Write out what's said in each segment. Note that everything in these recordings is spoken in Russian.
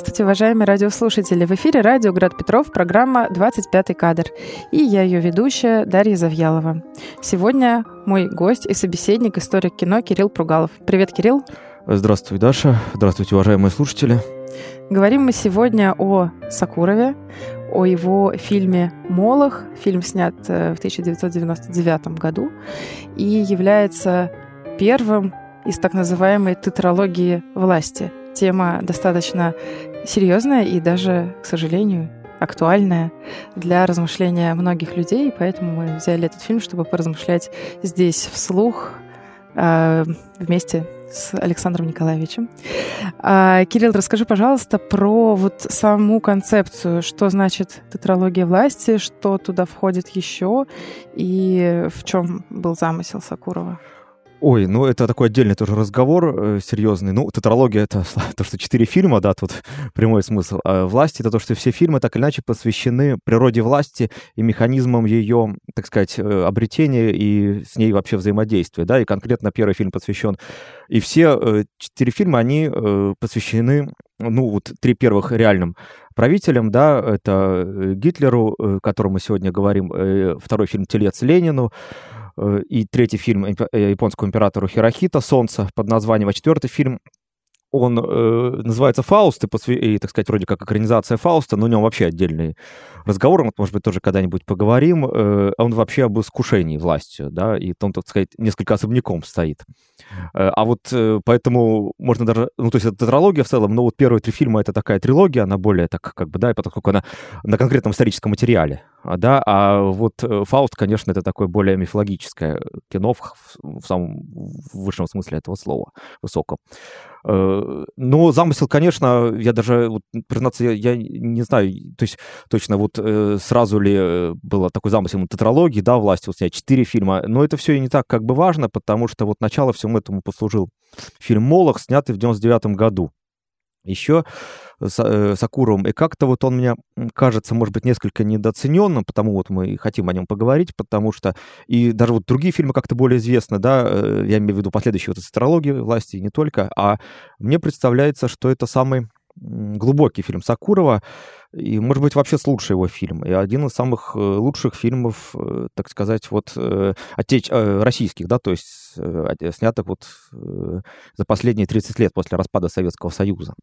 Здравствуйте, уважаемые радиослушатели! В эфире радио «Град Петров» программа «25 кадр». И я ее ведущая Дарья Завьялова. Сегодня мой гость и собеседник, историк кино Кирилл Пругалов. Привет, Кирилл! Здравствуй, Даша. Здравствуйте, уважаемые слушатели. Говорим мы сегодня о Сакурове, о его фильме «Молох». Фильм снят э, в 1999 году и является первым из так называемой тетралогии власти. Тема достаточно серьезная и даже, к сожалению, актуальная для размышления многих людей, поэтому мы взяли этот фильм, чтобы поразмышлять здесь вслух э, вместе с Александром Николаевичем. А, Кирилл, расскажи, пожалуйста, про вот саму концепцию, что значит тетралогия власти, что туда входит еще и в чем был замысел Сакурова. Ой, ну это такой отдельный тоже разговор э, серьезный. Ну, тетралогия — это то, что четыре фильма, да, тут прямой смысл. А власти — это то, что все фильмы так или иначе посвящены природе власти и механизмам ее, так сказать, э, обретения и с ней вообще взаимодействия, да, и конкретно первый фильм посвящен. И все э, четыре фильма, они э, посвящены, ну, вот три первых реальным правителям, да, это э, Гитлеру, э, о котором мы сегодня говорим, второй фильм «Телец Ленину», и третий фильм э, японскому императору Хирохито. «Солнце» под названием, а четвертый фильм он э, называется «Фауст», и, посвя... и, так сказать, вроде как экранизация «Фауста», но у него вообще отдельный разговор, мы, может быть, тоже когда-нибудь поговорим. Э, он вообще об искушении властью, да, и он, так сказать, несколько особняком стоит. Э, а вот э, поэтому можно даже... Ну, то есть это тетралогия в целом, но вот первые три фильма — это такая трилогия, она более так, как бы, да, поскольку она на конкретном историческом материале, а, да, а вот э, «Фауст», конечно, это такое более мифологическое кино в, в самом высшем смысле этого слова, высоком. Э, но замысел, конечно, я даже, вот, признаться, я, я не знаю, то есть точно вот э, сразу ли э, было такой замысел на тетралогии, да, власти, вот снять четыре фильма, но это все и не так как бы важно, потому что вот начало всему этому послужил фильм «Молох», снятый в 99 году. Еще с э, Сакуровым. И как-то вот он мне кажется, может быть, несколько недооцененным, потому вот мы хотим о нем поговорить, потому что и даже вот другие фильмы как-то более известны, да, э, я имею в виду последующие вот астрологии власти, и не только, а мне представляется, что это самый глубокий фильм Сакурова, и, может быть, вообще лучший его фильм. И один из самых э, лучших фильмов, э, так сказать, вот э, отеч... российских, да, то есть снятых вот за последние 30 лет после распада Советского Союза.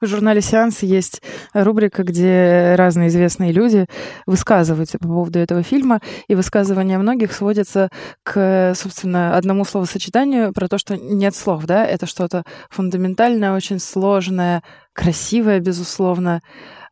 В журнале «Сеанс» есть рубрика, где разные известные люди высказываются по поводу этого фильма, и высказывания многих сводятся к, собственно, одному словосочетанию про то, что нет слов, да, это что-то фундаментальное, очень сложное, красивое, безусловно,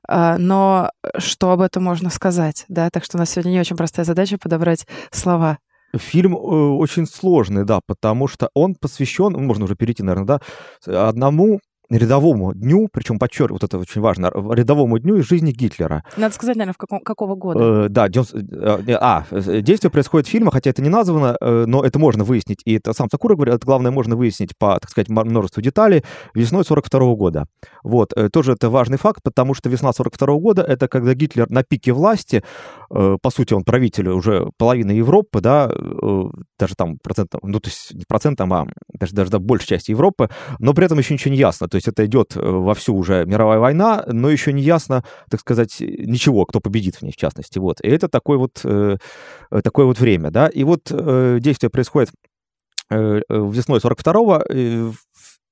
но что об этом можно сказать, да? Так что у нас сегодня не очень простая задача подобрать слова. Фильм э, очень сложный, да, потому что он посвящен, можно уже перейти, наверное, да, одному рядовому дню, причем подчеркиваю, вот это очень важно, рядовому дню из жизни Гитлера. Надо сказать, наверное, в каком, какого года. Э, да, 90, э, а, действие происходит в фильме, хотя это не названо, э, но это можно выяснить, и это сам Сакура говорит, это главное можно выяснить по, так сказать, множеству деталей, весной 42 -го года. Вот, э, тоже это важный факт, потому что весна 42 -го года, это когда Гитлер на пике власти, э, по сути, он правитель уже половины Европы, да, э, даже там процентом, ну, то есть не процентом, а даже, даже до большей части Европы, но при этом еще ничего не ясно. То есть это идет э, вовсю уже мировая война, но еще не ясно, так сказать, ничего, кто победит в ней, в частности. Вот. И это такое вот, э, такое вот время, да. И вот э, действие происходит весной 42-го,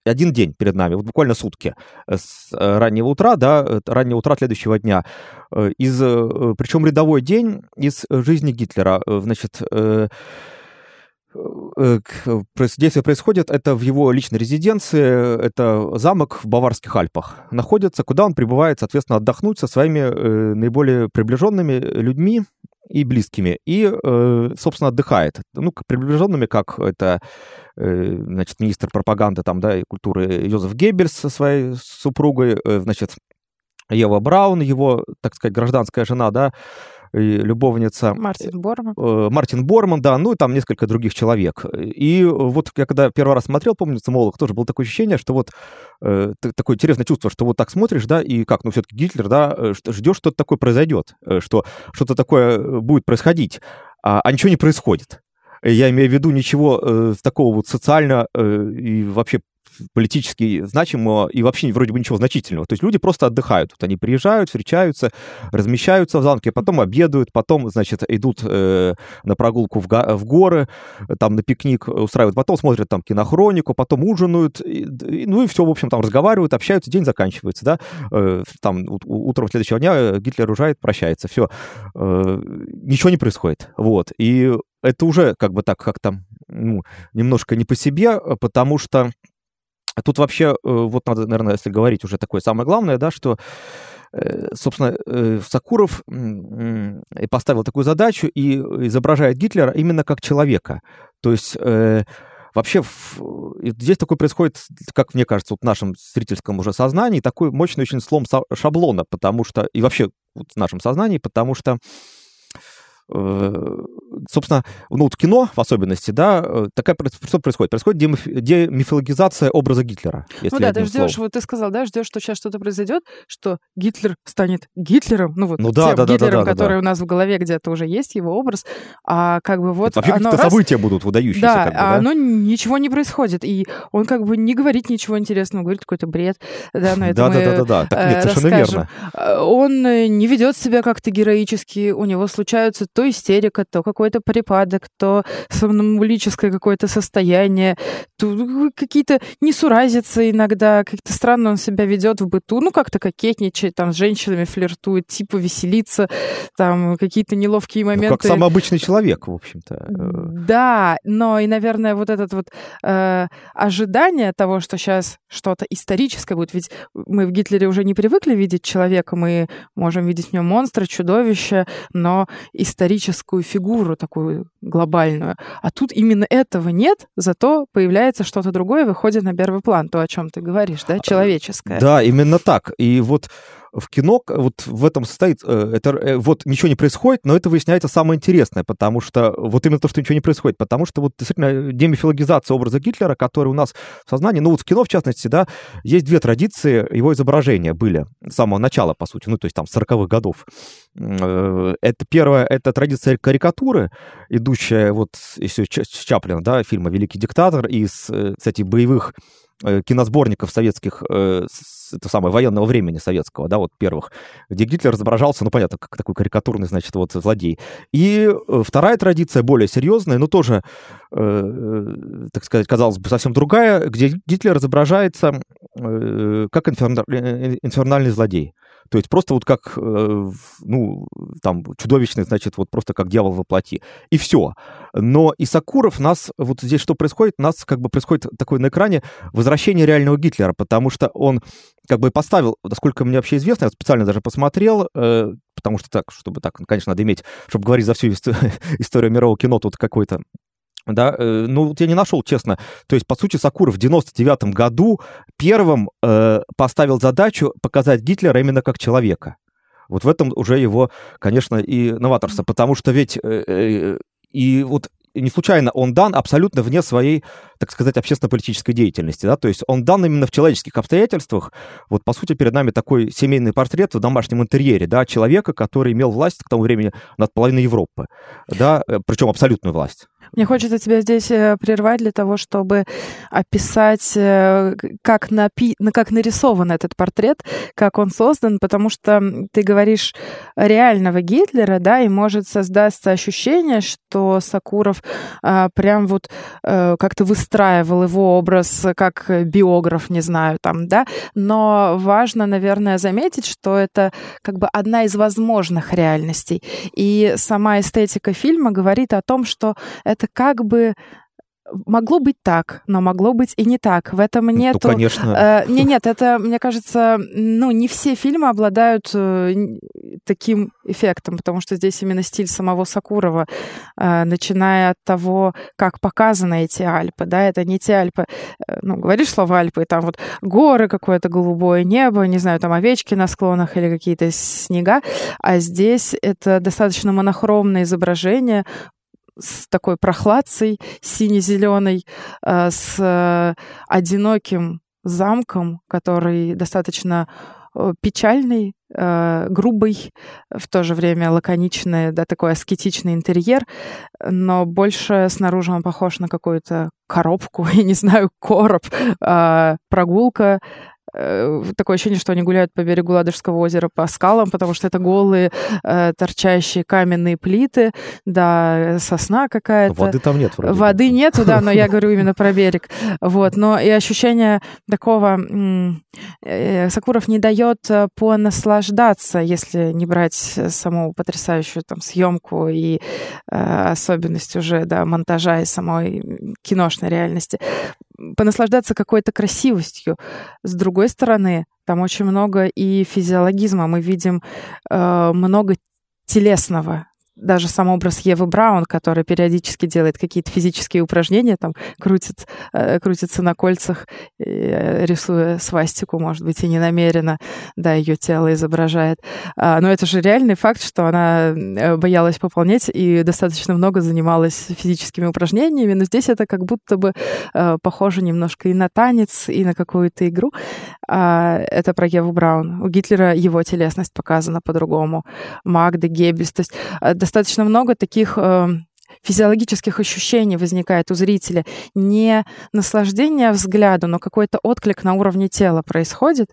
один день перед нами, вот буквально сутки с раннего утра, да, раннего утра следующего дня. Из, причем рядовой день из жизни Гитлера. Значит, Э, действие происходит, это в его личной резиденции, это замок в Баварских Альпах находится, куда он прибывает, соответственно, отдохнуть со своими э, наиболее приближенными людьми и близкими, и, э, собственно, отдыхает. Ну, приближенными, как это, значит, министр пропаганды там, да, и культуры Йозеф Геббельс со своей супругой, значит, Ева Браун, его, так сказать, гражданская жена, да, любовница... Мартин Борман. Э, Мартин Борман, да, ну и там несколько других человек. И вот я когда первый раз смотрел, помню, «Молох», тоже было такое ощущение, что вот э, такое интересное чувство, что вот так смотришь, да, и как, ну все-таки Гитлер, да, э, ждешь, что-то такое произойдет, э, что что-то такое будет происходить, а, а ничего не происходит. Я имею в виду ничего э, такого вот социально э, и вообще политически значимого и вообще вроде бы ничего значительного. То есть люди просто отдыхают. Вот они приезжают, встречаются, размещаются в замке, потом обедают, потом, значит, идут э, на прогулку в, в горы, там на пикник устраивают, потом смотрят там кинохронику, потом ужинают, и, и, ну и все, в общем, там разговаривают, общаются, день заканчивается, да. Э, там утром следующего дня Гитлер уезжает, прощается, все. Э, ничего не происходит. Вот. И это уже как бы так как-то ну, немножко не по себе, потому что тут вообще, э, вот надо, наверное, если говорить уже такое самое главное, да, что э, собственно, э, Сакуров поставил такую задачу и изображает Гитлера именно как человека. То есть вообще здесь такое происходит, как мне кажется, вот в нашем зрительском уже сознании, такой мощный очень слом шаблона, потому что, и вообще вот в нашем сознании, потому что собственно, ну, вот кино в особенности, да, э, такая что происходит? Происходит демиф, демифологизация образа Гитлера. ну да, ты ждешь, вот ты сказал, да, ждешь, что сейчас что-то произойдет, что Гитлер станет Гитлером, ну вот ну, да, тем да, Гитлером, да, да, который да. у нас в голове где-то уже есть, его образ, а как бы вот... Это вообще какие-то раз... события будут выдающиеся. Да, как бы, а да, оно ничего не происходит, и он как бы не говорит ничего интересного, говорит какой-то бред, да, но это да, мы да, да, да, да, так нет, совершенно верно. Он не ведет себя как-то героически, у него случаются то истерика, то какой-то припадок, то сомнамбулическое какое-то состояние, то какие-то несуразицы иногда, как-то странно он себя ведет в быту, ну, как-то кокетничает, там, с женщинами флиртует, типа веселится, там, какие-то неловкие моменты. Ну, как самый обычный человек, в общем-то. Да, но и, наверное, вот этот вот э, ожидание того, что сейчас что-то историческое будет, ведь мы в Гитлере уже не привыкли видеть человека, мы можем видеть в нем монстра, чудовище, но историческое мифическую фигуру такую глобальную. А тут именно этого нет, зато появляется что-то другое, выходит на первый план, то, о чем ты говоришь, да, а, человеческое. Да, именно так. И вот в кино вот в этом состоит, э, это э, вот ничего не происходит, но это выясняется самое интересное, потому что вот именно то, что ничего не происходит, потому что вот действительно демифилогизация образа Гитлера, который у нас в сознании, ну вот в кино в частности, да, есть две традиции его изображения были с самого начала, по сути, ну то есть там 40-х годов. Э, это первое, это традиция карикатуры, идущая вот еще с Чаплина, да, фильма «Великий диктатор» из, кстати, боевых Э, киносборников советских, э, это самое, военного времени советского, да, вот первых, где Гитлер изображался, ну, понятно, как такой карикатурный, значит, вот злодей. И э, вторая традиция, более серьезная, но тоже, так сказать, казалось бы, совсем другая, где Гитлер изображается как инфернальный злодей. То есть просто вот как, э, ну, там, чудовищный, значит, вот просто как дьявол во плоти. И все. Но и Сакуров нас, вот здесь что происходит? Нас как бы происходит такое на экране возвращение реального Гитлера, потому что он как бы поставил, насколько мне вообще известно, я специально даже посмотрел, э, потому что так, чтобы так, конечно, надо иметь, чтобы говорить за всю историю мирового кино, тут какой-то да, э, ну вот я не нашел, честно. То есть, по сути, Сакуров в 99 году первым э, поставил задачу показать Гитлера именно как человека. Вот в этом уже его, конечно, и новаторство, потому что ведь э, э, и вот не случайно он дан абсолютно вне своей, так сказать, общественно-политической деятельности, да, то есть он дан именно в человеческих обстоятельствах. Вот, по сути, перед нами такой семейный портрет в домашнем интерьере, да, человека, который имел власть к тому времени над половиной Европы, да, э, причем абсолютную власть. Мне хочется тебя здесь э, прервать для того, чтобы описать, э, как, напи... как нарисован этот портрет, как он создан, потому что ты говоришь реального Гитлера, да, и может создаться ощущение, что Сакуров а, прям вот а, как-то выстраивал его образ как биограф, не знаю, там, да, но важно, наверное, заметить, что это как бы одна из возможных реальностей. И сама эстетика фильма говорит о том, что это как бы могло быть так, но могло быть и не так. В этом ну, нету... Ну, конечно. Э, не, нет, это, мне кажется, ну, не все фильмы обладают э, таким эффектом, потому что здесь именно стиль самого Сакурова, э, начиная от того, как показаны эти Альпы, да, это не те Альпы, э, ну, говоришь слово Альпы, и там вот горы, какое-то голубое небо, не знаю, там овечки на склонах или какие-то снега, а здесь это достаточно монохромное изображение, с такой прохладцей сине-зеленой, э, с одиноким замком, который достаточно печальный, э, грубый, в то же время лаконичный, да, такой аскетичный интерьер, но больше снаружи он похож на какую-то коробку, я не знаю, короб, э, прогулка Э, такое ощущение, что они гуляют по берегу Ладожского озера по скалам, потому что это голые, э, торчащие каменные плиты, да, сосна какая-то. Воды там нет вроде. Воды нету, да, но я говорю именно про берег. Вот, но и ощущение такого... Э, Сакуров не дает понаслаждаться, если не брать саму потрясающую там съемку и особенность уже, да, монтажа и самой киношной реальности понаслаждаться какой-то красивостью. С другой стороны, там очень много и физиологизма. Мы видим э, много телесного, даже сам образ Евы Браун, которая периодически делает какие-то физические упражнения, там крутит, э, крутится на кольцах, э, рисуя свастику, может быть, и не намеренно, да, ее тело изображает. А, но это же реальный факт, что она э, боялась пополнять и достаточно много занималась физическими упражнениями, но здесь это как будто бы похоже немножко и на танец, и на какую-то игру. А, это про Еву Браун. У Гитлера его телесность показана по-другому. Магда, Геббельс. То есть достаточно много таких э, физиологических ощущений возникает у зрителя. Не наслаждение взгляду, но какой-то отклик на уровне тела происходит.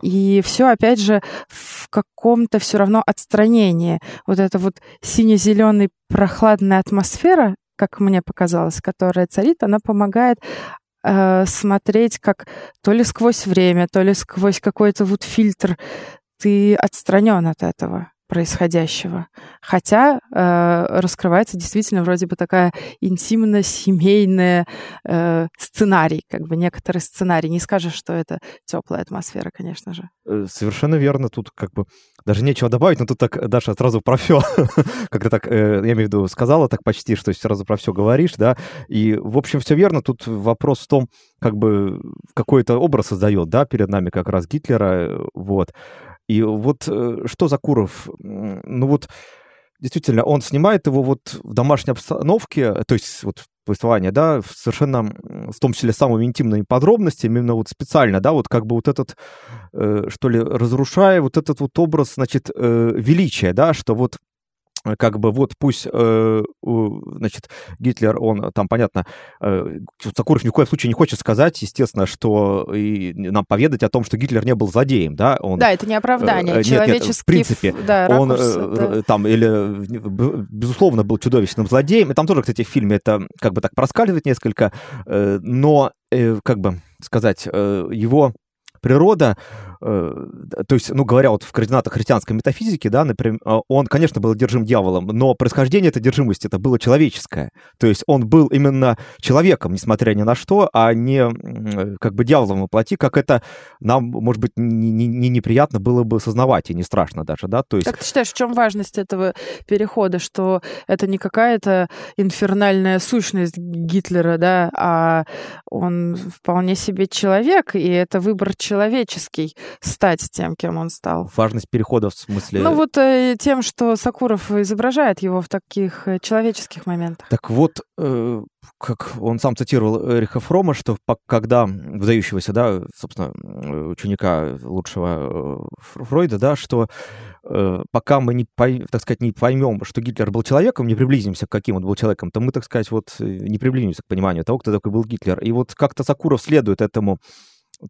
И все, опять же, в каком-то все равно отстранении. Вот эта вот сине-зеленый прохладная атмосфера, как мне показалось, которая царит, она помогает э, смотреть как то ли сквозь время, то ли сквозь какой-то вот фильтр. Ты отстранен от этого происходящего. Хотя э, раскрывается действительно вроде бы такая интимно-семейная э, сценарий, как бы некоторый сценарий. Не скажешь, что это теплая атмосфера, конечно же. Э, совершенно верно. Тут как бы даже нечего добавить, но тут так Даша сразу про все, когда так, э, я имею в виду, сказала так почти, что сразу про все говоришь, да, и, в общем, все верно. Тут вопрос в том, как бы какой-то образ создает, да, перед нами как раз Гитлера, э, вот. И вот э, что за Куров? Ну вот действительно, он снимает его вот в домашней обстановке, то есть вот повествование, да, совершенно, в том числе, самыми интимными подробностями, именно вот специально, да, вот как бы вот этот, э, что ли, разрушая вот этот вот образ, значит, э, величия, да, что вот как бы вот пусть, э, значит, Гитлер, он там, понятно, э, Сакуров ни в коем случае не хочет сказать, естественно, что и нам поведать о том, что Гитлер не был злодеем, да? Он, да, это не оправдание, э, нет, нет, в принципе, да, он ракурс, да. там или, безусловно, был чудовищным злодеем, и там тоже, кстати, в фильме это как бы так проскальзывает несколько, но, как бы сказать, его природа, э, то есть, ну, говоря вот в координатах христианской метафизики, да, например, а, он, конечно, был одержим дьяволом, но происхождение этой одержимости это было человеческое. То есть он был именно человеком, несмотря ни на что, а не э, как бы дьяволом воплоти, как это нам, может быть, не, не, не неприятно было бы сознавать, и не страшно даже, да, то есть... Как ты считаешь, в чем важность этого перехода, что это не какая-то инфернальная сущность Гитлера, да, а он вполне себе человек, и это выбор человеческий стать тем, кем он стал. Важность перехода в смысле... Ну вот э, тем, что Сакуров изображает его в таких э, человеческих моментах. Так вот, э, как он сам цитировал Эриха Фрома, что когда выдающегося, да, собственно, ученика лучшего э, Фройда, да, что э, пока мы не, так сказать, не поймем, что Гитлер был человеком, не приблизимся к каким он был человеком, то мы, так сказать, вот не приблизимся к пониманию того, кто такой был Гитлер. И вот как-то Сакуров следует этому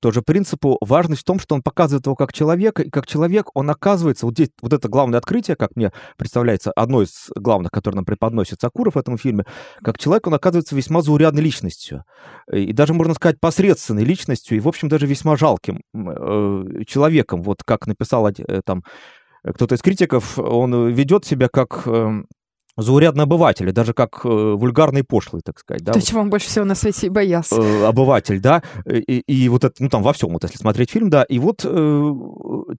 тоже принципу важность в том, что он показывает его как человека, и как человек он оказывается, вот здесь вот это главное открытие, как мне представляется, одно из главных, которое нам преподносит Сакуров в этом фильме, как человек он оказывается весьма заурядной личностью, и даже, можно сказать, посредственной личностью, и, в общем, даже весьма жалким э, человеком, вот как написал э, там кто-то из критиков, он ведет себя как э, заурядный обыватель, даже как э, вульгарный пошлый, так сказать. Да? То, чего он больше всего на свете и боялся. Э, обыватель, да, и, и вот это, ну там во всем, вот если смотреть фильм, да, и вот э,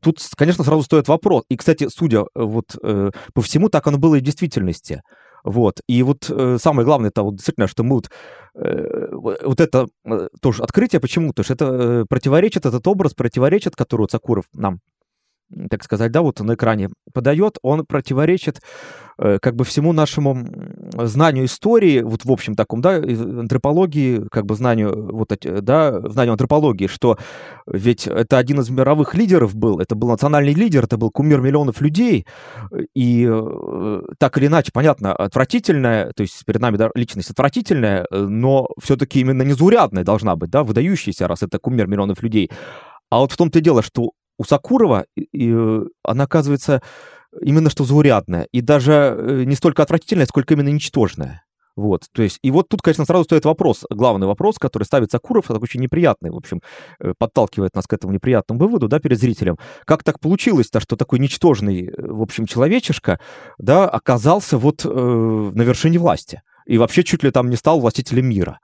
тут, конечно, сразу стоит вопрос. И, кстати, судя э, вот э, по всему, так оно было и в действительности. Вот. И вот э, самое главное, это вот действительно, что мы вот, э, вот это э, тоже открытие, почему? Потому что это э, противоречит, этот образ противоречит, который вот Сакуров нам так сказать, да, вот на экране подает, он противоречит э, как бы всему нашему знанию истории, вот в общем таком, да, антропологии, как бы знанию, вот, да, знанию антропологии, что ведь это один из мировых лидеров был, это был национальный лидер, это был кумир миллионов людей, и э, так или иначе, понятно, отвратительная, то есть перед нами да, личность отвратительная, но все-таки именно незаурядная должна быть, да, выдающаяся, раз это кумир миллионов людей. А вот в том-то и дело, что у Сакурова и, э, она оказывается именно что заурядная. И даже э, не столько отвратительная, сколько именно ничтожная. Вот, то есть, и вот тут, конечно, сразу стоит вопрос, главный вопрос, который ставит Сакуров, это очень неприятный, в общем, э, подталкивает нас к этому неприятному выводу, да, перед зрителем. Как так получилось-то, что такой ничтожный, в общем, человечишка, да, оказался вот э, на вершине власти? И вообще чуть ли там не стал властителем мира.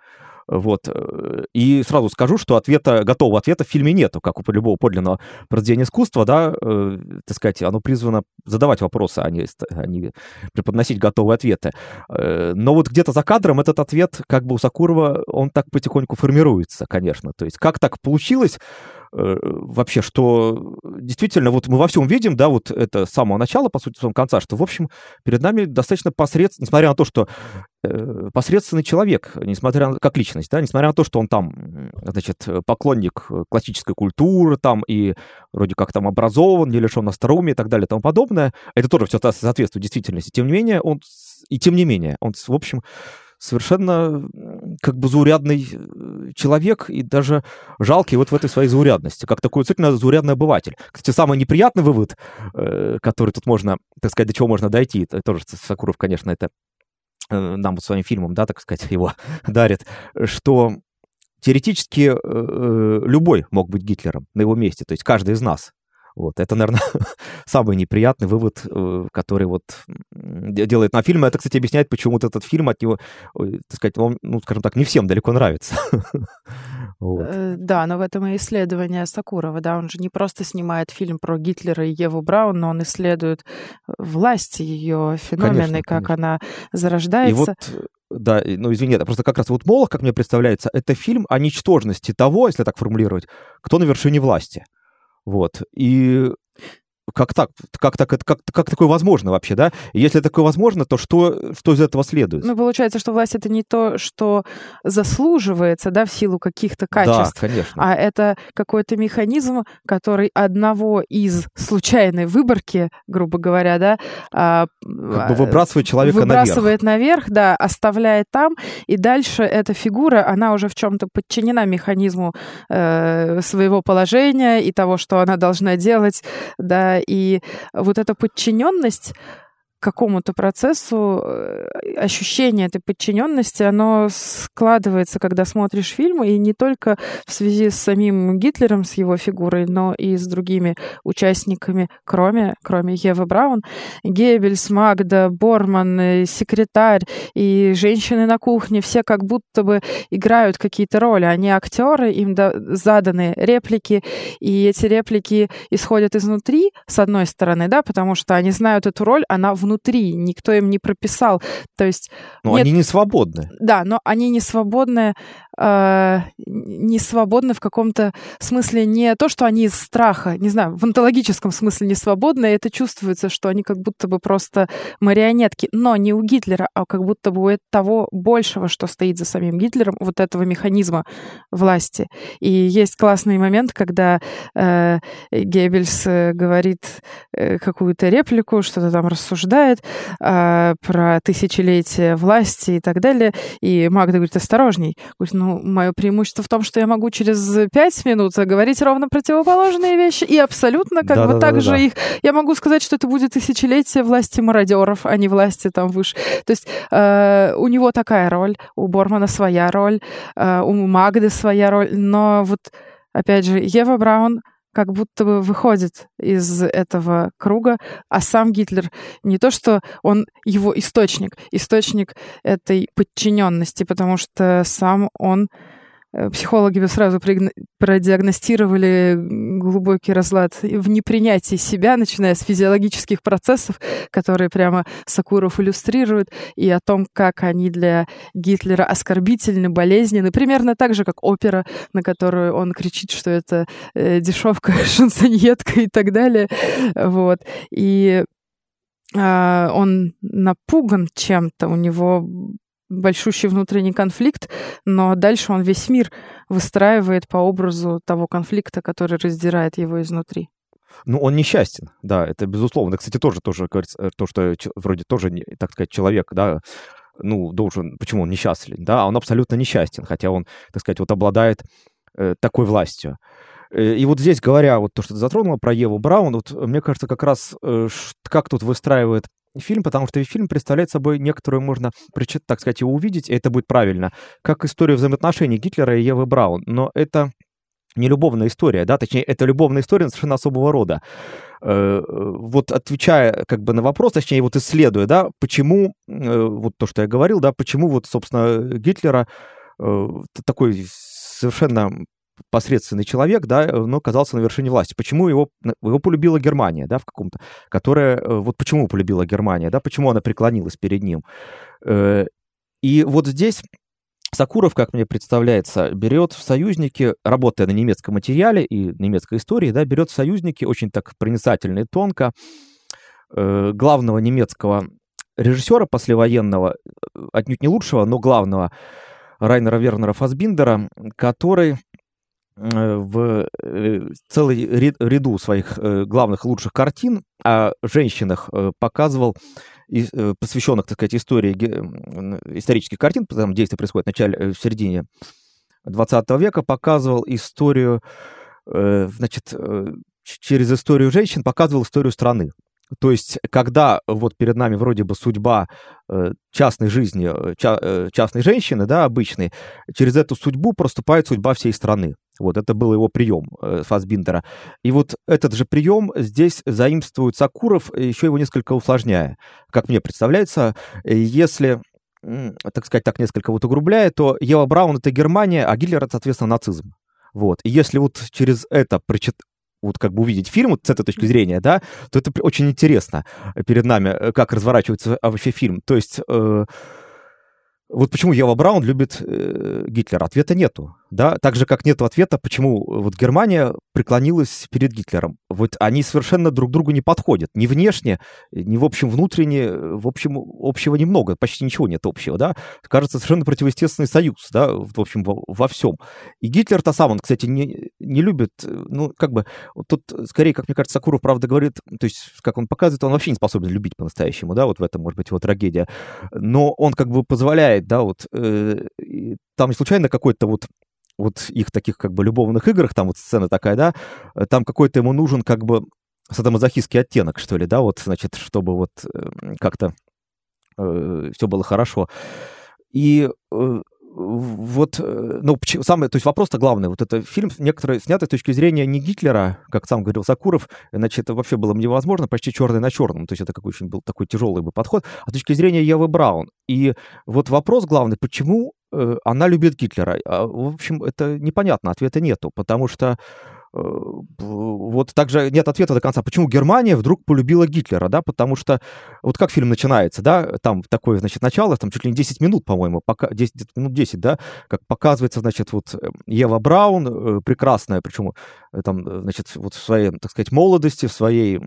Вот. Э, и сразу скажу, что ответа, готового ответа в фильме нету, как у любого подлинного произведения искусства, да, э, так сказать, оно призвано задавать вопросы, а не, а не преподносить готовые ответы. Э, но вот где-то за кадром этот ответ, как бы у Сакурова, он так потихоньку формируется, конечно. То есть как так получилось, вообще, что действительно вот мы во всем видим, да, вот это с самого начала, по сути, с самого конца, что, в общем, перед нами достаточно посредственно, несмотря на то, что э, посредственный человек, несмотря на, как личность, да, несмотря на то, что он там, значит, поклонник классической культуры, там, и вроде как там образован, не лишен остроумия и так далее и тому подобное, это тоже все соответствует действительности, тем не менее, он, и тем не менее, он, в общем, совершенно как бы заурядный э, человек и даже жалкий вот в этой своей заурядности, как такой действительно заурядный обыватель. Кстати, самый неприятный вывод, э, который тут можно, так сказать, до чего можно дойти, это тоже Сакуров, конечно, это э, нам вот своим фильмом, да, так сказать, его дарит, что теоретически любой мог быть Гитлером на его месте, то есть каждый из нас. Вот, это, наверное, самый неприятный вывод, э, который вот делает на фильм. Это, кстати, объясняет, почему вот этот фильм от него, так сказать, он, ну, скажем так, не всем далеко нравится. вот. Э, да, но в этом и исследование Сакурова, да, он же не просто снимает фильм про Гитлера и Еву Браун, но он исследует власть ее феномены, конечно, как конечно. она зарождается. И вот да, ну извини, это просто как раз вот Молох, как мне представляется, это фильм о ничтожности того, если так формулировать, кто на вершине власти. Вот. И как так? Как, так, как, как такое возможно вообще, да? если такое возможно, то что, что из этого следует? Ну, получается, что власть — это не то, что заслуживается, да, в силу каких-то качеств. Да, конечно. А это какой-то механизм, который одного из случайной выборки, грубо говоря, да, а, как бы выбрасывает человека выбрасывает наверх. наверх, да, оставляет там, и дальше эта фигура, она уже в чем-то подчинена механизму э, своего положения и того, что она должна делать, да, и вот эта подчиненность какому-то процессу, э, ощущение этой подчиненности, оно складывается, когда смотришь фильм, и не только в связи с самим Гитлером, с его фигурой, но и с другими участниками, кроме, кроме Евы Браун. Геббельс, Магда, Борман, э, секретарь и женщины на кухне, все как будто бы играют какие-то роли. Они актеры, им заданы реплики, и эти реплики исходят изнутри, с одной стороны, да, потому что они знают эту роль, она внутри внутри, никто им не прописал. То есть... Но нет... они не свободны. Да, но они не свободны э, не свободны в каком-то смысле не то, что они из страха, не знаю, в онтологическом смысле не свободны, это чувствуется, что они как будто бы просто марионетки, но не у Гитлера, а как будто бы у того большего, что стоит за самим Гитлером, вот этого механизма власти. И есть классный момент, когда э, Геббельс э, говорит э, какую-то реплику, что-то там рассуждает э, про тысячелетие власти и так далее, и Магда говорит, осторожней. Говорит, ну, ну, мое преимущество в том, что я могу через пять минут говорить ровно противоположные вещи, и абсолютно как да, бы да, так да, же да. их... Я могу сказать, что это будет тысячелетие власти мародеров, а не власти там выше. То есть э, у него такая роль, у Бормана своя роль, э, у Магды своя роль, но вот, опять же, Ева Браун как будто бы выходит из этого круга, а сам Гитлер не то, что он его источник, источник этой подчиненности, потому что сам он психологи бы сразу продиагностировали глубокий разлад в непринятии себя, начиная с физиологических процессов, которые прямо Сакуров иллюстрирует, и о том, как они для Гитлера оскорбительны, болезненны, примерно так же, как опера, на которую он кричит, что это э, дешевка, шансоньетка и так далее. Вот. И э, он напуган чем-то, у него большущий внутренний конфликт, но дальше он весь мир выстраивает по образу того конфликта, который раздирает его изнутри. Ну, он несчастен, да, это безусловно. Кстати, тоже, тоже э, то, что вроде тоже, так сказать, человек, да, ну, должен, почему он несчастлив, да, он абсолютно несчастен, хотя он, так сказать, вот обладает э, такой властью. Э, и вот здесь, говоря вот то, что ты затронула про Еву Браун, вот мне кажется, как раз э, как тут выстраивает фильм, потому что фильм представляет собой некоторую, можно, так сказать, его увидеть, и это будет правильно, как историю взаимоотношений Гитлера и Евы Браун. Но это не любовная история, да, точнее, это любовная история совершенно особого рода. Э, вот отвечая как бы на вопрос, точнее, вот исследуя, да, почему, э, вот то, что я говорил, да, почему вот, собственно, Гитлера э, такой совершенно посредственный человек, да, э, но оказался на вершине власти. Почему его, его полюбила Германия, да, в каком-то, которая, э, вот почему полюбила Германия, да, почему она преклонилась перед ним. Э, и вот здесь Сакуров, как мне представляется, берет в союзники, работая на немецком материале и немецкой истории, да, берет в союзники очень так проницательно и тонко главного немецкого режиссера послевоенного, отнюдь не лучшего, но главного, Райнера Вернера Фасбиндера, который в э, целый ряду своих э, главных лучших картин о женщинах показывал посвященных, так сказать, истории исторических картин, там действие происходит в начале, в середине 20 века, показывал историю, значит, через историю женщин показывал историю страны. То есть, когда вот перед нами вроде бы судьба частной жизни, частной женщины, да, обычной, через эту судьбу проступает судьба всей страны. Вот это был его прием э, Фасбиндера. И вот этот же прием здесь заимствует Сакуров, еще его несколько усложняя. Как мне представляется, э, если так сказать, так несколько вот угрубляя, то Ева Браун — это Германия, а Гитлер — это, соответственно, нацизм. Вот. И если вот через это прочит... вот как бы увидеть фильм вот с этой точки зрения, да, то это очень интересно перед нами, э, как разворачивается вообще фильм. То есть... Э, вот почему Ева Браун любит э, Гитлера? Ответа нету. Да? Так же, как нет ответа, почему вот Германия преклонилась перед Гитлером. Вот они совершенно друг другу не подходят. Ни внешне, ни в общем внутренне. В общем, общего немного. Почти ничего нет общего. Да? Кажется, совершенно противоестественный союз. Да? В общем, во, во всем. И Гитлер-то сам, он, кстати, не, не любит... Ну, как бы... Вот тут, скорее, как мне кажется, Сакуров, правда, говорит... То есть, как он показывает, он вообще не способен любить по-настоящему. Да? Вот в этом, может быть, его трагедия. Но он как бы позволяет, да, вот... Э, там случайно какой-то вот вот их таких как бы любовных играх, там вот сцена такая, да, э, там какой-то ему нужен как бы садомазохистский оттенок, что ли, да, вот, значит, чтобы вот э, как-то э, все было хорошо. И э, вот, э, ну, самое, то есть вопрос-то главный, вот это фильм некоторые снятый с точки зрения не Гитлера, как сам говорил Сакуров, иначе это вообще было невозможно, почти черный на черном, то есть это какой очень был такой тяжелый бы подход, а с точки зрения Евы Браун. И вот вопрос главный, почему она любит Гитлера. А, в общем, это непонятно, ответа нету, потому что э, вот также нет ответа до конца, почему Германия вдруг полюбила Гитлера, да, потому что вот как фильм начинается, да, там такое, значит, начало, там чуть ли не 10 минут, по-моему, пока 10 минут 10, да, как показывается, значит, вот э, Ева Браун, прекрасная, причем там, значит, вот в своей, так сказать, молодости, в своей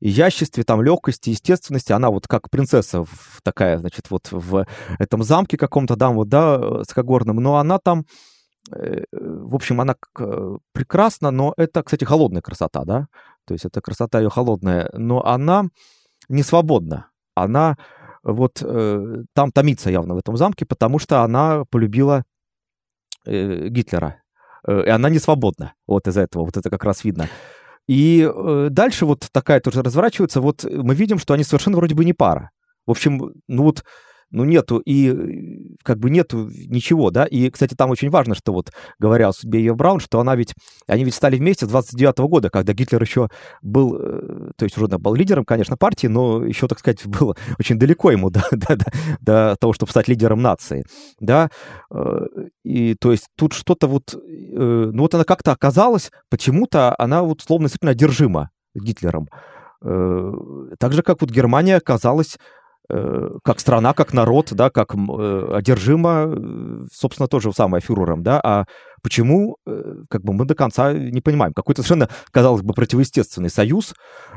изяществе, там, легкости, естественности. Она вот как принцесса такая, значит, вот в этом замке каком-то, да, вот, да, скогорном, но она там, э, в общем, она прекрасна, но это, кстати, холодная красота, да, то есть это красота ее холодная, но она не свободна. Она вот э, там томится явно в этом замке, потому что она полюбила э, Гитлера. Э, и она не свободна вот из-за этого, вот это как раз видно. И э, дальше вот такая тоже разворачивается, вот мы видим, что они совершенно вроде бы не пара. В общем, ну вот ну, нету, и как бы нету ничего, да, и, кстати, там очень важно, что вот, говоря о судьбе Евы Браун, что она ведь, они ведь стали вместе с 29 -го года, когда Гитлер еще был, э, то есть уже был лидером, конечно, партии, но еще, так сказать, было очень далеко ему до, до, до, до того, чтобы стать лидером нации, да, э, и то есть тут что-то вот, э, ну вот она как-то оказалась, почему-то она вот словно действительно одержима Гитлером, так же, как вот Германия оказалась Э, как страна, как народ, да, как э, одержима, э, собственно, тоже самое фюрером, да, а почему, как бы мы до конца не понимаем. Какой-то совершенно, казалось бы, противоестественный союз,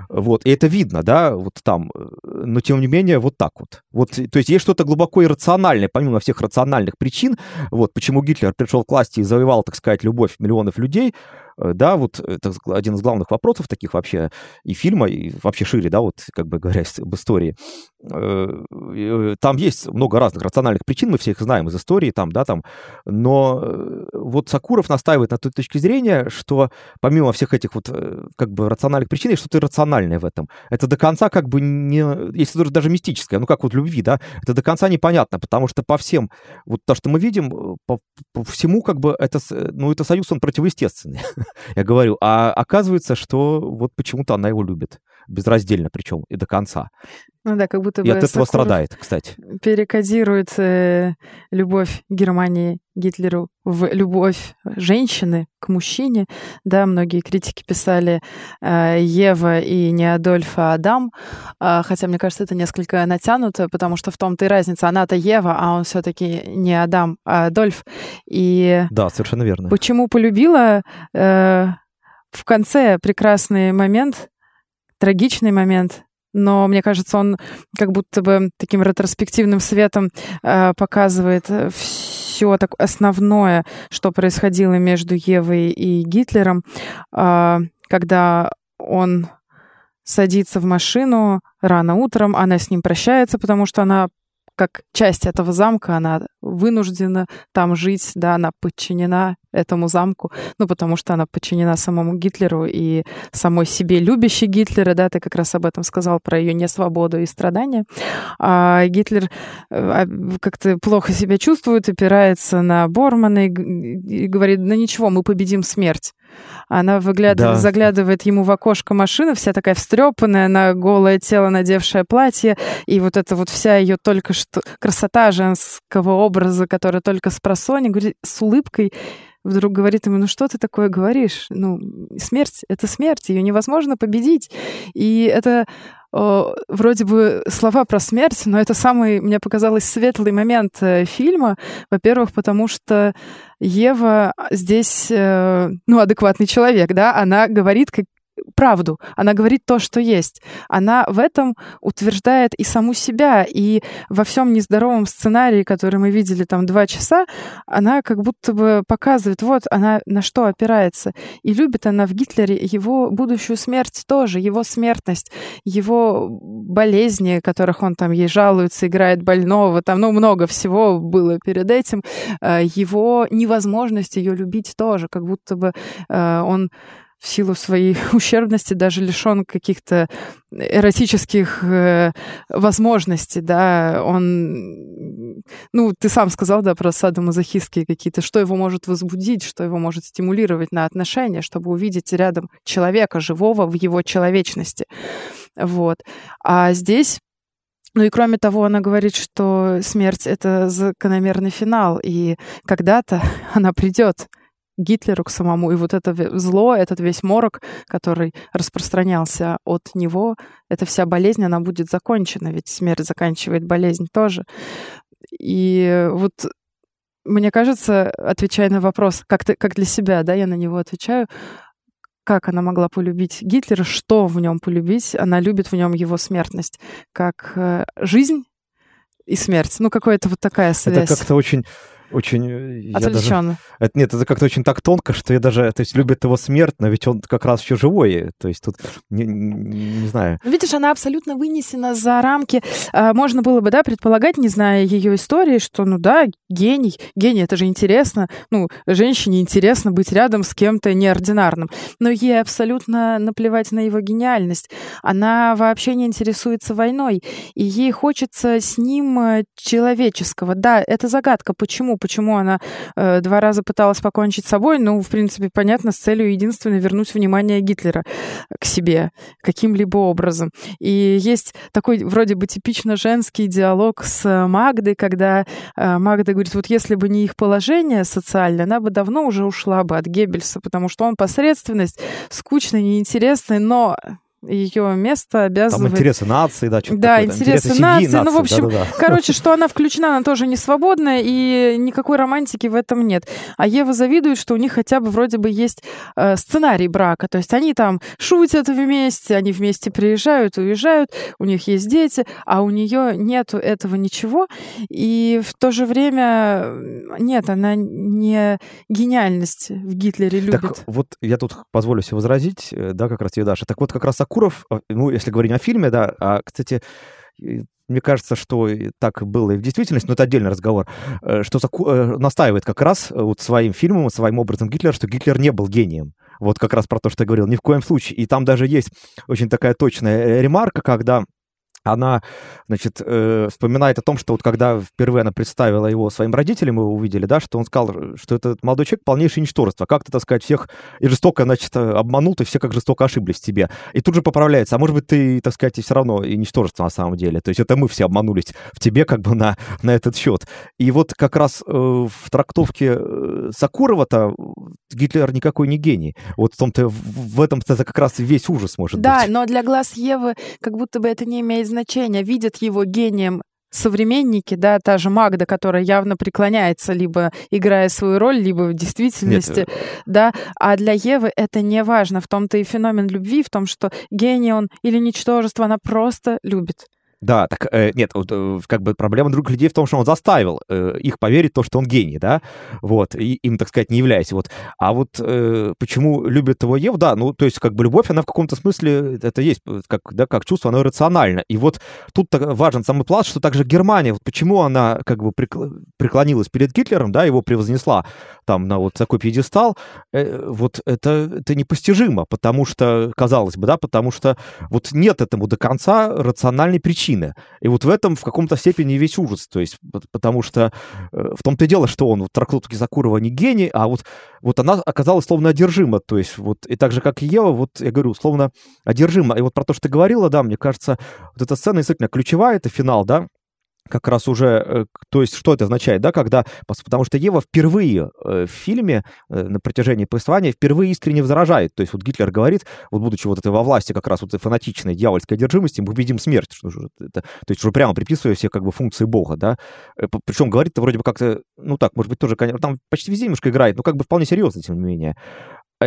вот, и это видно, да, вот там, но тем не менее вот так вот. Вот, то есть есть что-то глубоко иррациональное, помимо всех рациональных причин, вот, почему Гитлер пришел к власти и завоевал, так сказать, любовь миллионов людей, Э, да, вот это один из главных вопросов таких вообще и фильма, и вообще шире, да, вот как бы говоря об истории. Э, э, там есть много разных рациональных причин, мы все их знаем из истории, там, да, там, но вот Сакуров настаивает на той точке зрения, что помимо всех этих вот как бы рациональных причин, что-то иррациональное в этом. Это до конца как бы не, если даже мистическое, ну как вот любви, да, это до конца непонятно, потому что по всем, вот то, что мы видим, по, по всему как бы это, ну это союз, он противоестественный. Я говорю, а оказывается, что вот почему-то она его любит. Безраздельно причем и до конца. Ну да, как будто бы... И от этого страдает, кстати. Перекодирует э, любовь Германии Гитлеру в любовь женщины к мужчине. Да, многие критики писали э, Ева и не Адольф, а Адам. Э, хотя, мне кажется, это несколько натянуто, потому что в том-то и разница. Она-то Ева, а он все таки не Адам, а Адольф. И... Да, совершенно верно. Почему полюбила? Э, в конце прекрасный момент, трагичный момент, но мне кажется, он как будто бы таким ретроспективным светом э, показывает все так основное, что происходило между Евой и Гитлером, э, когда он садится в машину рано утром, она с ним прощается, потому что она как часть этого замка, она вынуждена там жить, да, она подчинена этому замку, ну, потому что она подчинена самому Гитлеру и самой себе любящей Гитлера, да, ты как раз об этом сказал, про ее несвободу и страдания. А Гитлер э, как-то плохо себя чувствует, опирается на Бормана и, говорит, ну ничего, мы победим смерть. Она выглядывает, да. заглядывает ему в окошко машины, вся такая встрепанная, на голое тело надевшее платье, и вот это вот вся ее только что красота женского образа, которая только с просони, говорит, с улыбкой, вдруг говорит ему, ну что ты такое говоришь? Ну, смерть — это смерть, ее невозможно победить. И это вроде бы слова про смерть, но это самый, мне показалось, светлый момент э, фильма. Во-первых, потому что Ева здесь, э, ну, адекватный человек, да, она говорит как, правду, она говорит то, что есть. Она в этом утверждает и саму себя, и во всем нездоровом сценарии, который мы видели там два часа, она как будто бы показывает, вот она на что опирается. И любит она в Гитлере его будущую смерть тоже, его смертность, его болезни, которых он там ей жалуется, играет больного, там, ну, много всего было перед этим, э, его невозможность ее любить тоже, как будто бы э, он в силу своей ущербности даже лишен каких-то эротических э, возможностей, да, он, ну, ты сам сказал, да, про садомазохистские какие-то, что его может возбудить, что его может стимулировать на отношения, чтобы увидеть рядом человека живого в его человечности, вот. А здесь ну и кроме того, она говорит, что смерть — это закономерный финал, и когда-то она придет. Гитлеру к самому. И вот это зло, этот весь морок, который распространялся от него, эта вся болезнь, она будет закончена, ведь смерть заканчивает болезнь тоже. И вот мне кажется, отвечая на вопрос, как, ты, как для себя, да, я на него отвечаю, как она могла полюбить Гитлера, что в нем полюбить, она любит в нем его смертность, как э, жизнь и смерть. Ну, какая-то вот такая связь. Это как-то очень очень... Отвлеченно. Это, нет, это как-то очень так тонко, что я даже... То есть любит его смерть, но ведь он как раз еще живой. То есть тут не, не, не знаю. Видишь, она абсолютно вынесена за рамки. А, можно было бы, да, предполагать, не зная ее истории, что, ну да, гений. Гений, это же интересно. Ну, женщине интересно быть рядом с кем-то неординарным. Но ей абсолютно наплевать на его гениальность. Она вообще не интересуется войной. И ей хочется с ним э, человеческого. Да, это загадка. Почему? Почему она э, два раза пыталась покончить с собой? Ну, в принципе, понятно, с целью единственной вернуть внимание Гитлера к себе каким-либо образом. И есть такой вроде бы типично женский диалог с Магдой, когда э, Магда говорит, вот если бы не их положение социальное, она бы давно уже ушла бы от Геббельса, потому что он посредственность, скучный, неинтересный, но ее место обязывает... Там интересы нации, да, что-то Да, такое, интересы, интересы нации. семьи, Ну, в общем, да-да-да. короче, что она включена, она тоже не свободная, и никакой романтики в этом нет. А Ева завидует, что у них хотя бы вроде бы есть э, сценарий брака. То есть они там шутят вместе, они вместе приезжают, уезжают, у них есть дети, а у нее нету этого ничего. И в то же время нет, она не гениальность в Гитлере любит. Так вот, я тут позволю себе возразить, э, да, как раз тебе, Даша. Так вот, как раз Сакуров, э, ну, если говорить о фильме, да, а, кстати, мне кажется, что так было и в действительности, но это отдельный разговор, э, что Заку- э, настаивает как раз вот своим фильмом, своим образом Гитлера, что Гитлер не был гением. Вот как раз про то, что я говорил, ни в коем случае. И там даже есть очень такая точная ремарка, когда она, значит, э, вспоминает о том, что вот когда впервые она представила его своим родителям, мы увидели, да, что он сказал, что этот молодой человек полнейшее ничтожество. Как-то, так сказать, всех и жестоко, значит, обманул, и все как жестоко ошиблись тебе. И тут же поправляется. А может быть, ты, так сказать, и все равно и ничтожество на самом деле. То есть это мы все обманулись в тебе как бы на, на этот счет. И вот как раз э, в трактовке э, Сакурова-то Гитлер никакой не гений. Вот в том-то, в этом-то как раз весь ужас может Да, быть. но для глаз Евы как будто бы это не имеет значения. Видят его гением современники, да, та же Магда, которая явно преклоняется, либо играя свою роль, либо в действительности, Нет, да, а для Евы это не важно. В том-то и феномен любви, в том, что гений он или ничтожество, она просто любит. Да, так э, нет, вот, э, как бы проблема других людей в том, что он заставил э, их поверить в то, что он гений, да, вот, и им, так сказать, не являясь, вот. А вот э, почему любит его Ев, да, ну, то есть как бы любовь, она в каком-то смысле, это есть, э, как, да, как чувство, оно иррационально. И вот тут важен самый пласт, что также Германия, вот почему она как бы преклонилась перед Гитлером, да, его превознесла там на вот такой пьедестал, э, вот это, это непостижимо, потому что, казалось бы, да, потому что вот нет этому до конца рациональной причины. И вот в этом в каком-то степени весь ужас. То есть, потому что э, в том-то и дело, что он, вот трактовки Закурова не гений, а вот, вот она оказалась словно одержима. То есть, вот, и так же, как и Ева, вот я говорю, словно одержима. И вот про то, что ты говорила, да, мне кажется, вот эта сцена действительно ключевая, это финал, да, как раз уже, э, то есть что это означает, да, когда, потому что Ева впервые э, в фильме э, на протяжении повествования впервые искренне возражает, то есть вот Гитлер говорит, вот будучи вот этой во власти как раз вот этой фанатичной дьявольской одержимости, мы победим смерть, что же это, то есть уже прямо приписывая все как бы функции Бога, да, причем говорит-то вроде бы как-то, ну так, может быть, тоже, конечно, там почти везде немножко играет, но как бы вполне серьезно, тем не менее.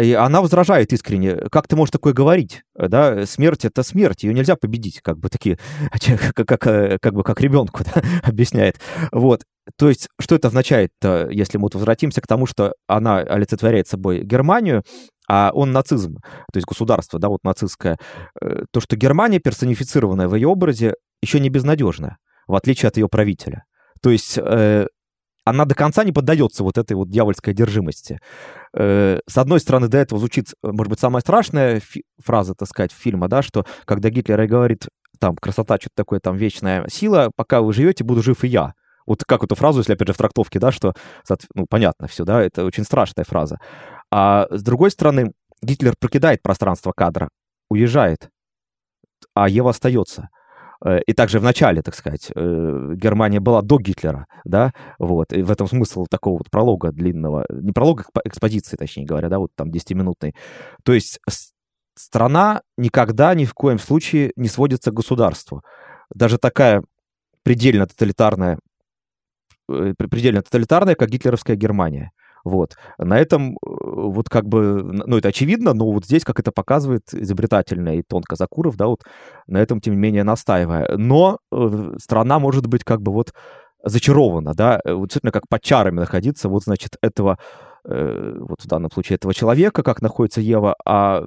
И она возражает искренне, как ты можешь такое говорить, да, смерть — это смерть, ее нельзя победить, как бы такие, как, как, как, как бы как ребенку да, объясняет. Вот, то есть, что это означает, если мы вот возвратимся к тому, что она олицетворяет собой Германию, а он нацизм, то есть государство, да, вот нацистское, то, что Германия, персонифицированная в ее образе, еще не безнадежна, в отличие от ее правителя. То есть она до конца не поддается вот этой вот дьявольской одержимости. С одной стороны, до этого звучит, может быть, самая страшная фи- фраза, так сказать, фильма, да, что когда Гитлер говорит, там, красота, что-то такое, там, вечная сила, пока вы живете, буду жив и я. Вот как эту фразу, если, опять же, в трактовке, да, что, ну, понятно все, да, это очень страшная фраза. А с другой стороны, Гитлер покидает пространство кадра, уезжает, а Ева остается. И также в начале, так сказать, Германия была до Гитлера, да, вот, и в этом смысл такого вот пролога длинного, не пролога, экспозиции, точнее говоря, да, вот там 10-минутной. То есть страна никогда ни в коем случае не сводится к государству. Даже такая предельно тоталитарная, предельно тоталитарная, как гитлеровская Германия. Вот. На этом, вот как бы, ну, это очевидно, но вот здесь, как это показывает изобретательно и тонко Закуров, да, вот на этом, тем не менее, настаивая. Но э, страна может быть как бы вот зачарована, да, вот действительно как под чарами находиться, вот, значит, этого Э, вот в данном случае этого человека, как находится Ева, а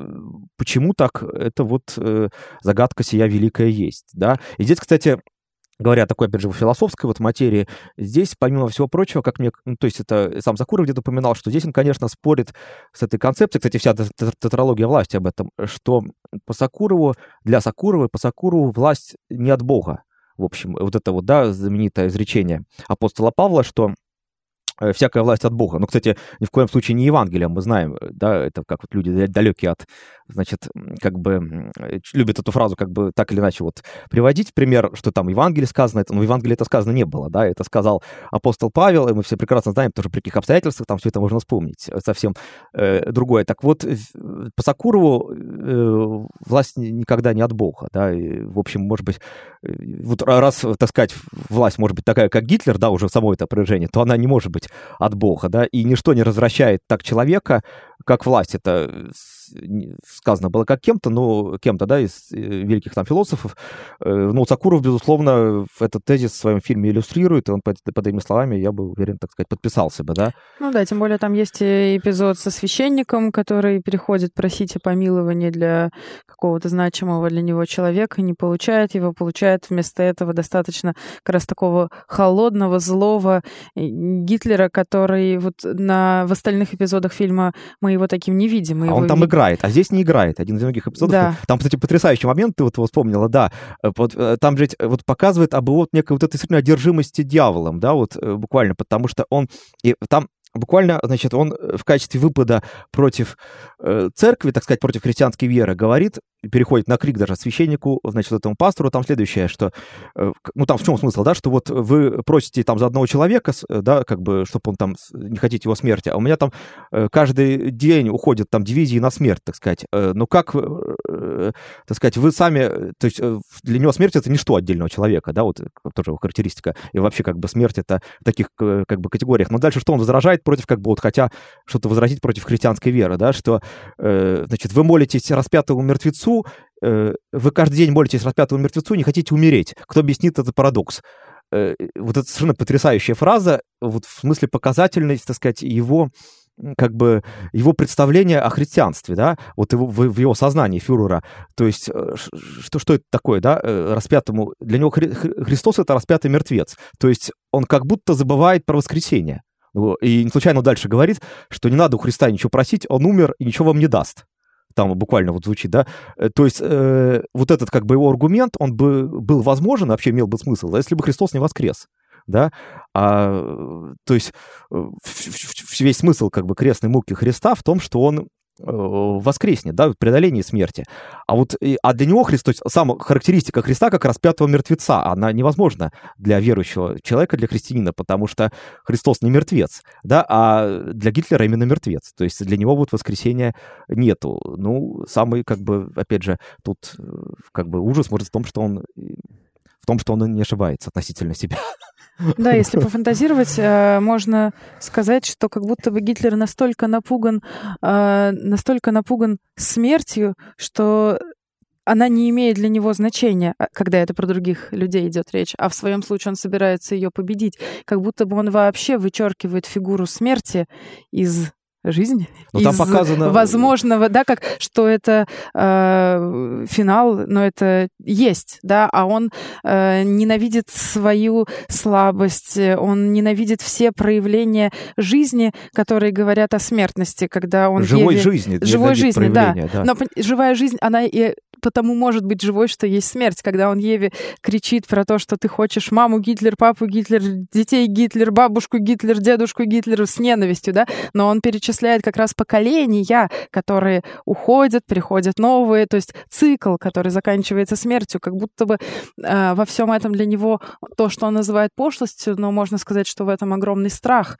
почему так, это вот э, загадка сия великая есть, да. И здесь, кстати, говоря такой, опять же, философской вот материи, здесь, помимо всего прочего, как мне, ну, то есть это сам Закуров где-то упоминал, что здесь он, конечно, спорит с этой концепцией, кстати, вся тетралогия власти об этом, что по Сакурову, для Сакурова, по Сакурову власть не от Бога. В общем, вот это вот, да, знаменитое изречение апостола Павла, что Э, всякая власть от Бога. Но, кстати, ни в коем случае не Евангелием, мы знаем, э, да, это как вот люди далекие от, значит, как бы э, любят эту фразу как бы так или иначе вот приводить пример, что там Евангелие сказано, это, но в Евангелии это сказано не было, да, это сказал апостол Павел, и мы все прекрасно знаем тоже при каких обстоятельствах там все это можно вспомнить, совсем э, другое. Так вот, по Сакурову э, власть никогда не от Бога, да, и, в общем, может быть, вот раз, так сказать, власть может быть такая, как Гитлер, да, уже само это опровержение, то она не может быть от Бога, да, и ничто не развращает так человека, как власть. Это сказано было как кем-то, но кем-то, да, из э, великих там философов. Э, но Цакуров, безусловно, этот тезис в своем фильме иллюстрирует, и он под, под этими словами, я бы уверен, так сказать, подписался бы, да. Ну да, тем более там есть эпизод со священником, который переходит просить о помиловании для какого-то значимого для него человека, не получает его, получает вместо этого достаточно как раз такого холодного, злого Гитлера, который вот на, в остальных эпизодах фильма мы его таким не видим. а он там видим. играет, а здесь не играет. Один из многих эпизодов. Да. Там, кстати, потрясающий момент, ты вот его вспомнила, да. Э, вот, э, там же вот показывает об вот некой вот этой действительно одержимости дьяволом, да, вот э, буквально, потому что он... И там буквально, значит, он в качестве выпада против э, церкви, так сказать, против христианской веры говорит, переходит на крик даже священнику, значит, этому пастору, там следующее, что, э, ну, там в чем смысл, да, что вот вы просите там за одного человека, э, да, как бы, чтобы он там, не хотите его смерти, а у меня там э, каждый день уходят там дивизии на смерть, так сказать. Ну, как, так сказать, вы сами, то есть для него смерть — это ничто отдельного человека, да, вот тоже его характеристика, и вообще как бы смерть — это в таких как бы категориях. Но дальше что он возражает против, как бы вот хотя что-то возразить против христианской веры, да, что, значит, вы молитесь распятому мертвецу, э, вы каждый день молитесь распятому мертвецу, не хотите умереть. Кто объяснит этот парадокс? Э, вот это совершенно потрясающая фраза, вот в смысле показательность, так сказать, его как бы его представление о христианстве, да, вот его, в, в его сознании фюрера. То есть, э, что, что это такое, да, распятому... Для него Хри, Христос — это распятый мертвец. То есть он как будто забывает про воскресение. И не случайно дальше говорит, что не надо у Христа ничего просить, он умер и ничего вам не даст там буквально вот звучит, да, э, то есть э, вот этот как бы его аргумент, он бы был возможен, вообще имел бы смысл, а если бы Христос не воскрес, да, а, то есть э, весь смысл как бы крестной муки Христа в том, что он Э, воскреснет, да, в преодолении смерти. А вот, а для него Христос, сама характеристика Христа как распятого мертвеца, она невозможна для верующего человека, для христианина, потому что Христос не мертвец, да, а для Гитлера именно мертвец. То есть для него вот воскресения нету. Ну, самый, как бы, опять же, тут как бы ужас может в том, что он в том, что он не ошибается относительно себя. Да, если пофантазировать, э, можно сказать, что как будто бы Гитлер настолько напуган, э, настолько напуган смертью, что она не имеет для него значения, а, когда это про других людей идет речь, а в своем случае он собирается ее победить, как будто бы он вообще вычеркивает фигуру смерти из жизнь из там показано... возможного, да, как что это э, финал, но это есть, да, а он э, ненавидит свою слабость, он ненавидит все проявления жизни, которые говорят о смертности, когда он живой Еве... жизни, живой жизни, да. да. Но живая жизнь, она и потому может быть живой, что есть смерть, когда он Еве кричит про то, что ты хочешь маму Гитлер, папу Гитлер, детей Гитлер, бабушку Гитлер, дедушку Гитлер с ненавистью, да, но он перечисляет как раз поколения, которые уходят, приходят новые, то есть цикл, который заканчивается смертью, как будто бы э, во всем этом для него то, что он называет пошлостью, но можно сказать, что в этом огромный страх,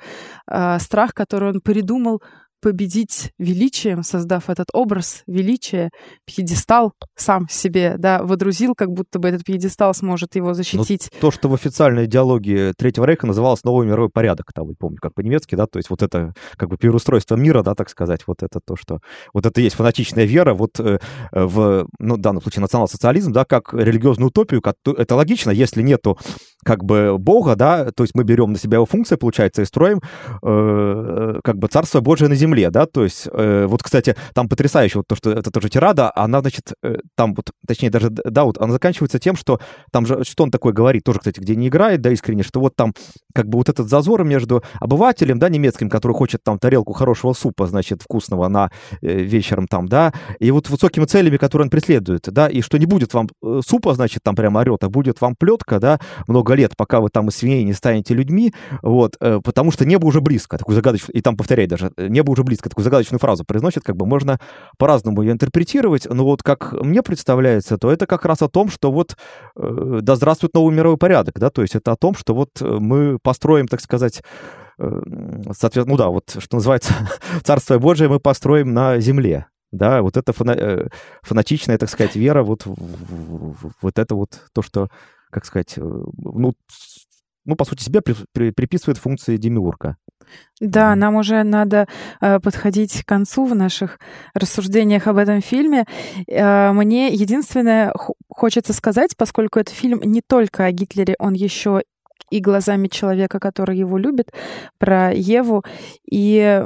э, страх, который он придумал победить величием, создав этот образ величия, пьедестал сам себе, да, водрузил, как будто бы этот пьедестал сможет его защитить. Ну, то, что в официальной идеологии Третьего Рейха называлось новый мировой порядок, там, вы помните, как по-немецки, да, то есть вот это как бы переустройство мира, да, так сказать, вот это то, что... Вот это есть фанатичная вера вот э, в, ну, в данном случае национал-социализм, да, как религиозную утопию, как, это логично, если нету как бы Бога, да, то есть мы берем на себя его функции, получается, и строим э, как бы Царство Божие на земле, да, то есть э, вот, кстати, там потрясающе вот то, что это тоже тирада, она, значит, э, там вот, точнее, даже, да, вот она заканчивается тем, что там же, что он такое говорит, тоже, кстати, где не играет, да, искренне, что вот там как бы вот этот зазор между обывателем, да, немецким, который хочет там тарелку хорошего супа, значит, вкусного на э, вечером там, да, и вот высокими целями, которые он преследует, да, и что не будет вам э, супа, значит, там прямо орет, а будет вам плетка, да, много лет, пока вы там из свиней не станете людьми, вот, э, потому что небо уже близко, такую загадочную, и там повторяет даже, э, небо уже близко, такую загадочную фразу произносит, как бы можно по-разному ее интерпретировать, но вот как мне представляется, то это как раз о том, что вот э, да здравствует новый мировой порядок, да, то есть это о том, что вот мы построим, так сказать, соответственно, ну да, вот что называется, Царство Божие мы построим на земле, да, вот это фана фанатичная, так сказать, вера, вот, вот это вот то, что как сказать, э, ну, ну, по сути, себе при, при, приписывает функции демиурга. Да, mm. нам уже надо э, подходить к концу в наших рассуждениях об этом фильме. Э, мне единственное хочется сказать, поскольку это фильм не только о Гитлере, он еще и глазами человека, который его любит, про Еву. И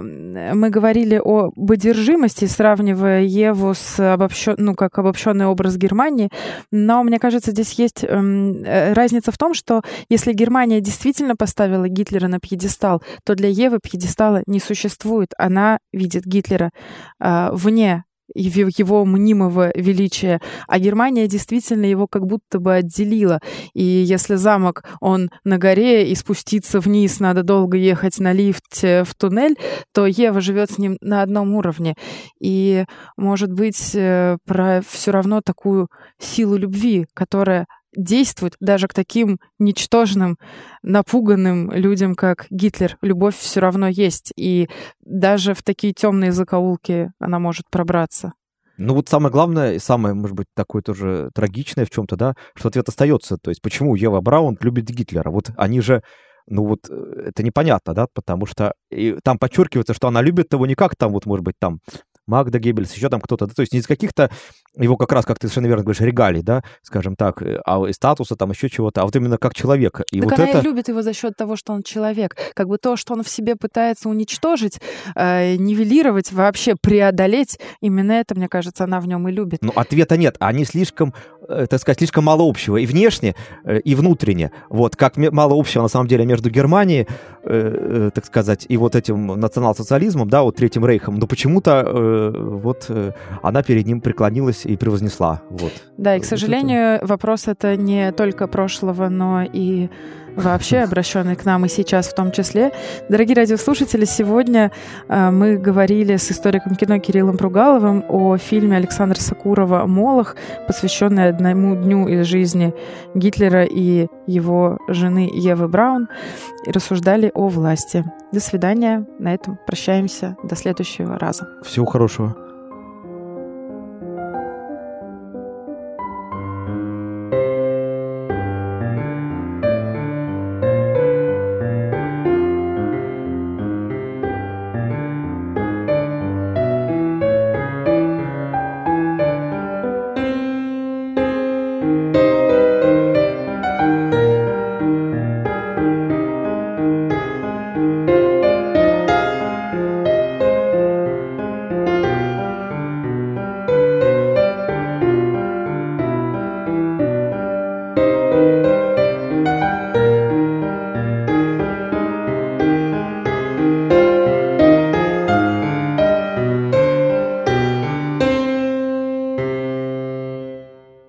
мы говорили о одержимости, сравнивая Еву с обобщен, ну, как обобщенный образ Германии. Но мне кажется, здесь есть эм, э, разница в том, что если Германия действительно поставила Гитлера на пьедестал, то для Евы пьедестала не существует. Она видит Гитлера э, вне его мнимого величия, а Германия действительно его как будто бы отделила. И если замок, он на горе, и спуститься вниз надо долго ехать на лифте в туннель, то Ева живет с ним на одном уровне. И, может быть, э, про все равно такую силу любви, которая действует даже к таким ничтожным, напуганным людям, как Гитлер. Любовь все равно есть, и даже в такие темные закоулки она может пробраться. Ну вот самое главное и самое, может быть, такое тоже трагичное в чем-то, да, что ответ остается. То есть почему Ева Браун любит Гитлера? Вот они же ну вот э, это непонятно, да, потому что и там подчеркивается, что она любит его не как там, вот, может быть, там Магда Геббельс, еще там кто-то, да, то есть не из каких-то его как раз, как ты совершенно верно говоришь, регалий, да, скажем так, э, а из статуса, там еще чего-то, а вот именно как человека. И так вот она это... и любит его за счет того, что он человек. Как бы то, что он в себе пытается уничтожить, э, нивелировать, вообще преодолеть, именно это, мне кажется, она в нем и любит. Ну, ответа нет. Они слишком, э, так сказать, слишком мало общего и внешне, э, и внутренне. Вот, как мало общего, на самом деле, между Германией, э, э, так сказать, и вот этим национал-социализмом, да, вот Третьим Рейхом, но почему-то э, вот э, она перед ним преклонилась и превознесла. Вот. Да, и, к сожалению, это... вопрос это не только прошлого, но и вообще обращенный к нам и сейчас в том числе. Дорогие радиослушатели, сегодня э, мы говорили с историком кино Кириллом Пругаловым о фильме Александра Сакурова «Молох», посвященный одному дню из жизни Гитлера и его жены Евы Браун, и рассуждали о власти. До свидания. На этом прощаемся. До следующего раза. Всего хорошего.